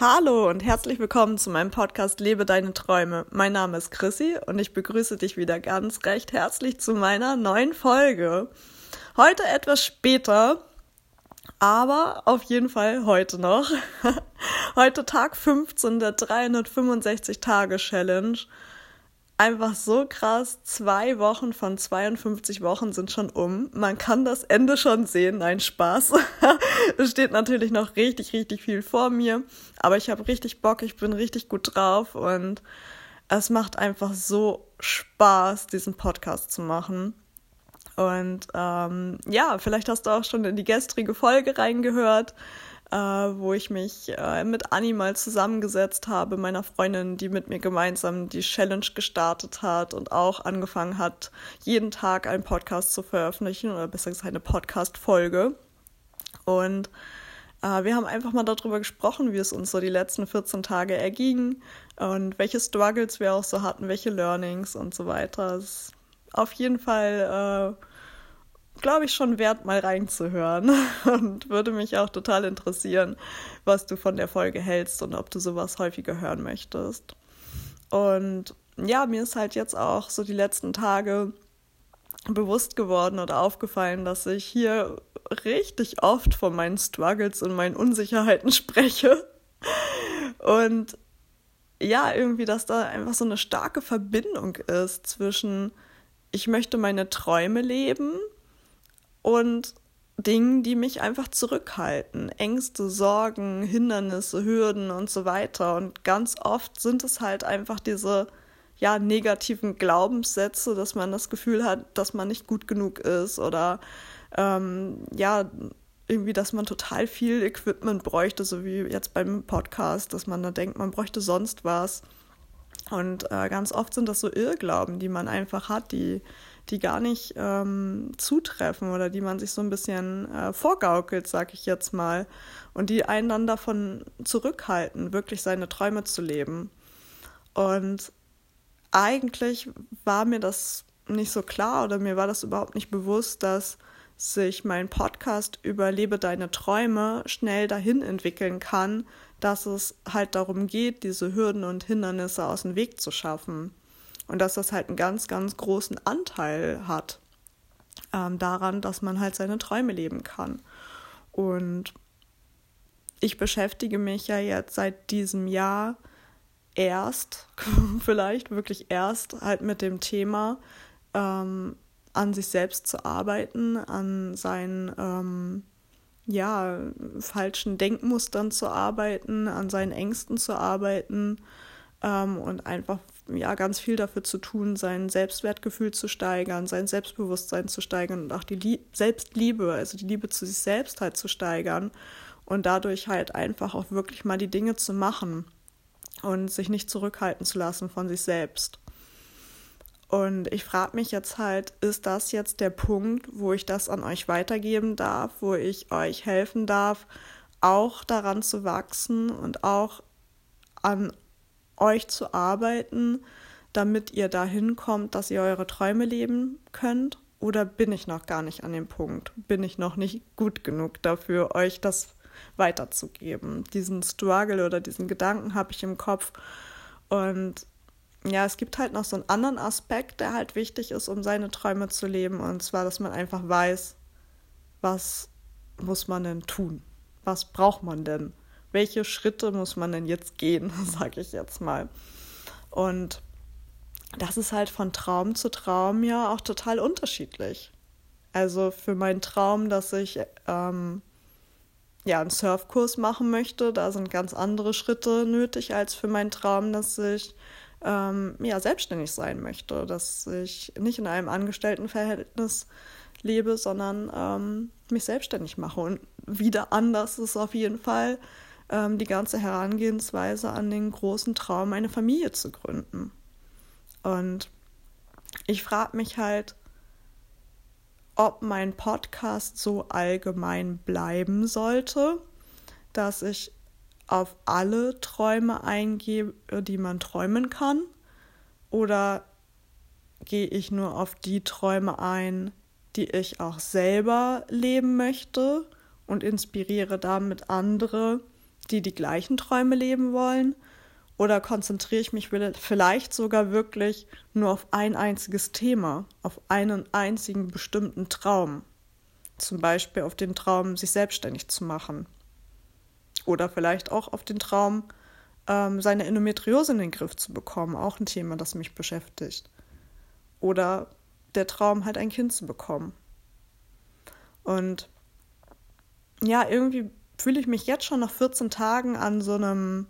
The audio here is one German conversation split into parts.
Hallo und herzlich willkommen zu meinem Podcast Lebe deine Träume. Mein Name ist Chrissy und ich begrüße dich wieder ganz recht herzlich zu meiner neuen Folge. Heute etwas später, aber auf jeden Fall heute noch. heute Tag 15 der 365 Tage Challenge einfach so krass. Zwei Wochen von 52 Wochen sind schon um. Man kann das Ende schon sehen. Nein, Spaß. es steht natürlich noch richtig, richtig viel vor mir. Aber ich habe richtig Bock. Ich bin richtig gut drauf. Und es macht einfach so Spaß, diesen Podcast zu machen. Und ähm, ja, vielleicht hast du auch schon in die gestrige Folge reingehört äh, wo ich mich äh, mit Anni mal zusammengesetzt habe, meiner Freundin, die mit mir gemeinsam die Challenge gestartet hat und auch angefangen hat, jeden Tag einen Podcast zu veröffentlichen oder besser gesagt eine Podcast-Folge. Und äh, wir haben einfach mal darüber gesprochen, wie es uns so die letzten 14 Tage erging und welche Struggles wir auch so hatten, welche Learnings und so weiter. Es ist auf jeden Fall äh, glaube ich, schon wert, mal reinzuhören. Und würde mich auch total interessieren, was du von der Folge hältst und ob du sowas häufiger hören möchtest. Und ja, mir ist halt jetzt auch so die letzten Tage bewusst geworden oder aufgefallen, dass ich hier richtig oft von meinen Struggles und meinen Unsicherheiten spreche. Und ja, irgendwie, dass da einfach so eine starke Verbindung ist zwischen, ich möchte meine Träume leben und Dingen, die mich einfach zurückhalten. Ängste, Sorgen, Hindernisse, Hürden und so weiter. Und ganz oft sind es halt einfach diese ja, negativen Glaubenssätze, dass man das Gefühl hat, dass man nicht gut genug ist oder ähm, ja, irgendwie, dass man total viel Equipment bräuchte, so wie jetzt beim Podcast, dass man da denkt, man bräuchte sonst was. Und äh, ganz oft sind das so Irrglauben, die man einfach hat, die die gar nicht ähm, zutreffen oder die man sich so ein bisschen äh, vorgaukelt, sag ich jetzt mal, und die einen dann davon zurückhalten, wirklich seine Träume zu leben. Und eigentlich war mir das nicht so klar oder mir war das überhaupt nicht bewusst, dass sich mein Podcast über Lebe deine Träume schnell dahin entwickeln kann, dass es halt darum geht, diese Hürden und Hindernisse aus dem Weg zu schaffen. Und dass das halt einen ganz, ganz großen Anteil hat ähm, daran, dass man halt seine Träume leben kann. Und ich beschäftige mich ja jetzt seit diesem Jahr erst, vielleicht wirklich erst, halt mit dem Thema, ähm, an sich selbst zu arbeiten, an seinen ähm, ja, falschen Denkmustern zu arbeiten, an seinen Ängsten zu arbeiten ähm, und einfach ja ganz viel dafür zu tun, sein Selbstwertgefühl zu steigern, sein Selbstbewusstsein zu steigern und auch die Lie Selbstliebe, also die Liebe zu sich selbst halt zu steigern und dadurch halt einfach auch wirklich mal die Dinge zu machen und sich nicht zurückhalten zu lassen von sich selbst. Und ich frage mich jetzt halt, ist das jetzt der Punkt, wo ich das an euch weitergeben darf, wo ich euch helfen darf, auch daran zu wachsen und auch an euch zu arbeiten, damit ihr dahin kommt, dass ihr eure Träume leben könnt? Oder bin ich noch gar nicht an dem Punkt? Bin ich noch nicht gut genug dafür, euch das weiterzugeben? Diesen Struggle oder diesen Gedanken habe ich im Kopf. Und ja, es gibt halt noch so einen anderen Aspekt, der halt wichtig ist, um seine Träume zu leben. Und zwar, dass man einfach weiß, was muss man denn tun? Was braucht man denn? Welche Schritte muss man denn jetzt gehen, sage ich jetzt mal. Und das ist halt von Traum zu Traum ja auch total unterschiedlich. Also für meinen Traum, dass ich ähm, ja einen Surfkurs machen möchte, da sind ganz andere Schritte nötig als für meinen Traum, dass ich ähm, ja selbstständig sein möchte, dass ich nicht in einem Angestelltenverhältnis lebe, sondern ähm, mich selbstständig mache. Und wieder anders ist auf jeden Fall ähm, die ganze Herangehensweise an den großen Traum, eine Familie zu gründen. Und ich frage mich halt, ob mein Podcast so allgemein bleiben sollte, dass ich auf alle Träume eingehe, die man träumen kann, oder gehe ich nur auf die Träume ein, die ich auch selber leben möchte und inspiriere damit andere, die die gleichen Träume leben wollen? Oder konzentriere ich mich vielleicht sogar wirklich nur auf ein einziges Thema, auf einen einzigen bestimmten Traum? Zum Beispiel auf den Traum, sich selbstständig zu machen. Oder vielleicht auch auf den Traum, ähm, seine Endometriose in den Griff zu bekommen. Auch ein Thema, das mich beschäftigt. Oder der Traum, halt ein Kind zu bekommen. Und ja, irgendwie fühle ich mich jetzt schon nach 14 Tagen an so einem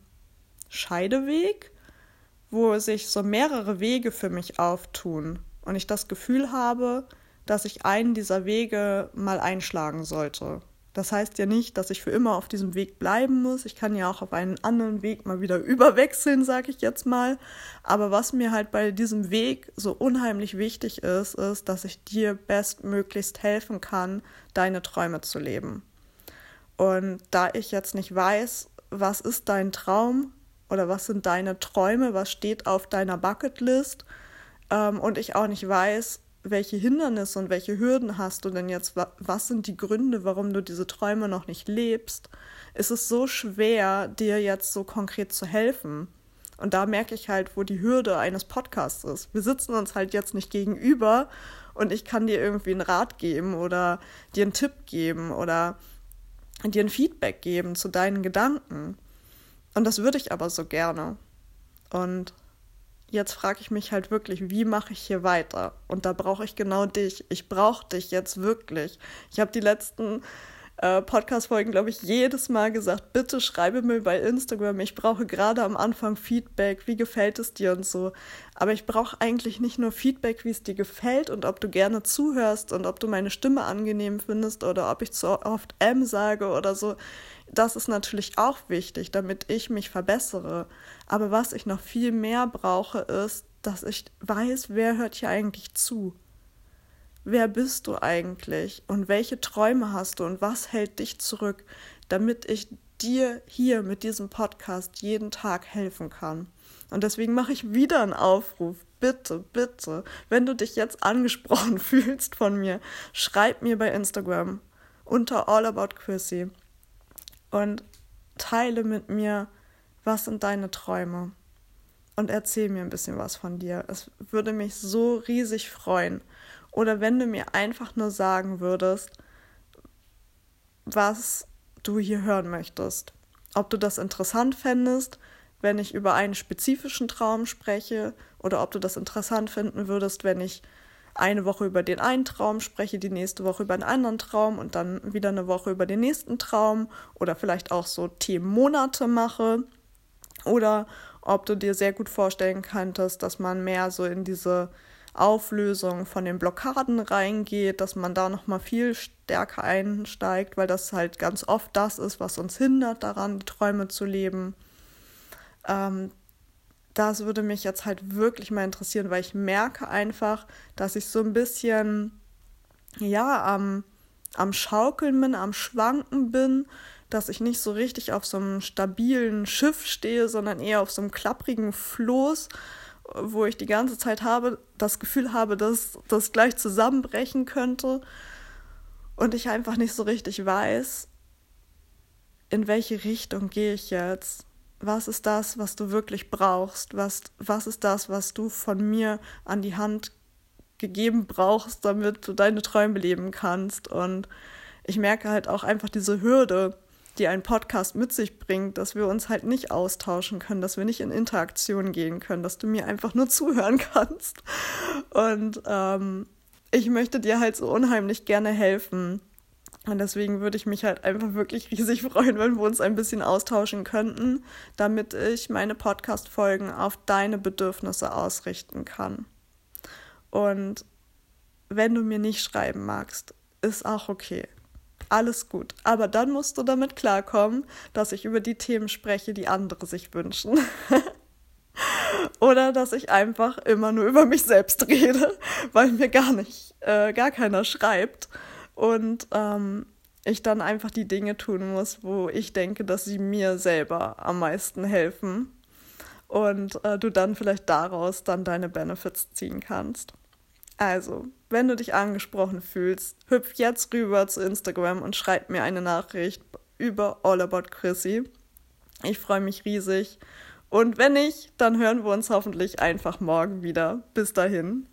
Scheideweg, wo sich so mehrere Wege für mich auftun und ich das Gefühl habe, dass ich einen dieser Wege mal einschlagen sollte. Das heißt ja nicht, dass ich für immer auf diesem Weg bleiben muss. Ich kann ja auch auf einen anderen Weg mal wieder überwechseln, sage ich jetzt mal. Aber was mir halt bei diesem Weg so unheimlich wichtig ist, ist, dass ich dir bestmöglichst helfen kann, deine Träume zu leben. Und da ich jetzt nicht weiß, was ist dein Traum oder was sind deine Träume, was steht auf deiner Bucketlist ähm, und ich auch nicht weiß, welche Hindernisse und welche Hürden hast du denn jetzt? Was sind die Gründe, warum du diese Träume noch nicht lebst? Ist es so schwer, dir jetzt so konkret zu helfen? Und da merke ich halt, wo die Hürde eines Podcasts ist. Wir sitzen uns halt jetzt nicht gegenüber und ich kann dir irgendwie einen Rat geben oder dir einen Tipp geben oder dir ein Feedback geben zu deinen Gedanken. Und das würde ich aber so gerne. Und jetzt frage ich mich halt wirklich, wie mache ich hier weiter? Und da brauche ich genau dich. Ich brauche dich jetzt wirklich. Ich habe die letzten äh, Podcast-Folgen, glaube ich, jedes Mal gesagt, bitte schreibe mir bei Instagram. Ich brauche gerade am Anfang Feedback. Wie gefällt es dir und so? Aber ich brauche eigentlich nicht nur Feedback, wie es dir gefällt und ob du gerne zuhörst und ob du meine Stimme angenehm findest oder ob ich zu oft M sage oder so. Das ist natürlich auch wichtig, damit ich mich verbessere. Aber was ich noch viel mehr brauche, ist, dass ich weiß, wer hört hier eigentlich zu. Wer bist du eigentlich und welche Träume hast du und was hält dich zurück, damit ich dir hier mit diesem Podcast jeden Tag helfen kann. Und deswegen mache ich wieder einen Aufruf. Bitte, bitte, wenn du dich jetzt angesprochen fühlst von mir, schreib mir bei Instagram unter All About Chrissy und teile mit mir, was sind deine Träume und erzähl mir ein bisschen was von dir. Es würde mich so riesig freuen. Oder wenn du mir einfach nur sagen würdest, was du hier hören möchtest. Ob du das interessant fändest, wenn ich über einen spezifischen Traum spreche, oder ob du das interessant finden würdest, wenn ich eine Woche über den einen Traum spreche, die nächste Woche über einen anderen Traum und dann wieder eine Woche über den nächsten Traum oder vielleicht auch so Themenmonate mache oder ob du dir sehr gut vorstellen könntest, dass man mehr so in diese Auflösung von den Blockaden reingeht, dass man da noch mal viel stärker einsteigt, weil das halt ganz oft das ist, was uns hindert daran, die Träume zu leben. Ähm, das würde mich jetzt halt wirklich mal interessieren, weil ich merke einfach, dass ich so ein bisschen, ja, am, am Schaukeln bin, am Schwanken bin, dass ich nicht so richtig auf so einem stabilen Schiff stehe, sondern eher auf so einem klapprigen Floß, wo ich die ganze Zeit habe, das Gefühl habe, dass das gleich zusammenbrechen könnte und ich einfach nicht so richtig weiß, in welche Richtung gehe ich jetzt was ist das, was du wirklich brauchst? Was, was ist das, was du von mir an die Hand gegeben brauchst, damit du deine Träume leben kannst? Und ich merke halt auch einfach diese Hürde, die ein Podcast mit sich bringt, dass wir uns halt nicht austauschen können, dass wir nicht in Interaktion gehen können, dass du mir einfach nur zuhören kannst. Und ähm, ich möchte dir halt so unheimlich gerne helfen, und deswegen würde ich mich halt einfach wirklich riesig freuen, wenn wir uns ein bisschen austauschen könnten, damit ich meine Podcast-Folgen auf deine Bedürfnisse ausrichten kann. Und wenn du mir nicht schreiben magst, ist auch okay. Alles gut. Aber dann musst du damit klarkommen, dass ich über die Themen spreche, die andere sich wünschen. Oder dass ich einfach immer nur über mich selbst rede, weil mir gar nicht, äh, gar keiner schreibt und ähm, ich dann einfach die Dinge tun muss, wo ich denke, dass sie mir selber am meisten helfen und äh, du dann vielleicht daraus dann deine Benefits ziehen kannst. Also, wenn du dich angesprochen fühlst, hüpf jetzt rüber zu Instagram und schreib mir eine Nachricht über All About Chrissy. Ich freue mich riesig. Und wenn nicht, dann hören wir uns hoffentlich einfach morgen wieder. Bis dahin.